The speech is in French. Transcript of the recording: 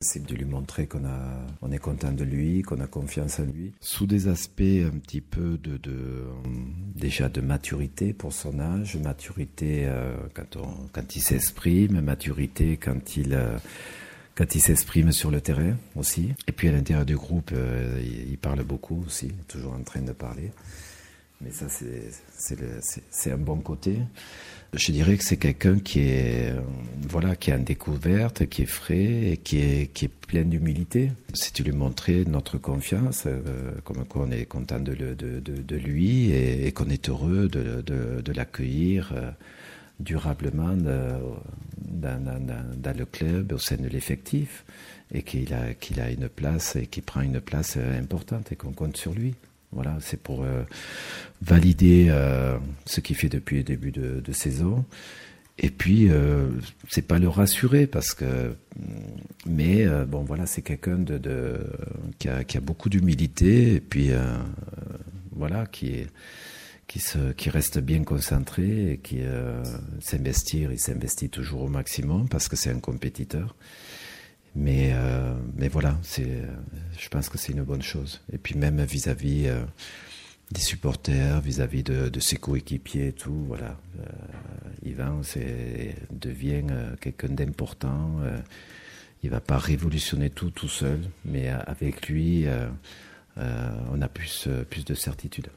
C'est de lui montrer qu'on a, on est content de lui, qu'on a confiance en lui. Sous des aspects un petit peu de, de déjà de maturité pour son âge, maturité euh, quand, on, quand il s'exprime, maturité quand il, euh, quand il s'exprime sur le terrain aussi. Et puis à l'intérieur du groupe, euh, il, il, parle beaucoup aussi, toujours en train de parler. Mais ça, c'est un bon côté. Je dirais que c'est quelqu'un qui est, euh, voilà, qui est en découverte, qui est frais et qui est, plein d'humilité. Si tu lui montrer notre confiance, euh, comme quoi on est content de, lui et, qu'on est heureux de, l'accueillir euh, durablement dans, le club, au sein de l'effectif, et qu'il a une place et qu'il prend une place importante et qu'on compte sur lui. Voilà, c'est pour euh, valider euh, ce qu'il fait depuis le début de, saison. Et puis, euh, c'est pas le rassurer parce que, mais euh, bon, voilà, c'est quelqu'un de, qui, a, beaucoup d'humilité et puis voilà, qui qui se, qui reste bien concentré et qui s'investir, il s'investit toujours au maximum parce que c'est un compétiteur. Mais, euh, mais voilà, c'est, je pense que c'est une bonne chose. Et puis même vis-à-vis euh, des supporters, vis-à-vis de, ses coéquipiers tout, voilà. Euh, Yvan c'est, devient euh, quelqu'un d'important. Euh, il va pas révolutionner tout tout seul, mais avec lui, on a plus, plus de certitude.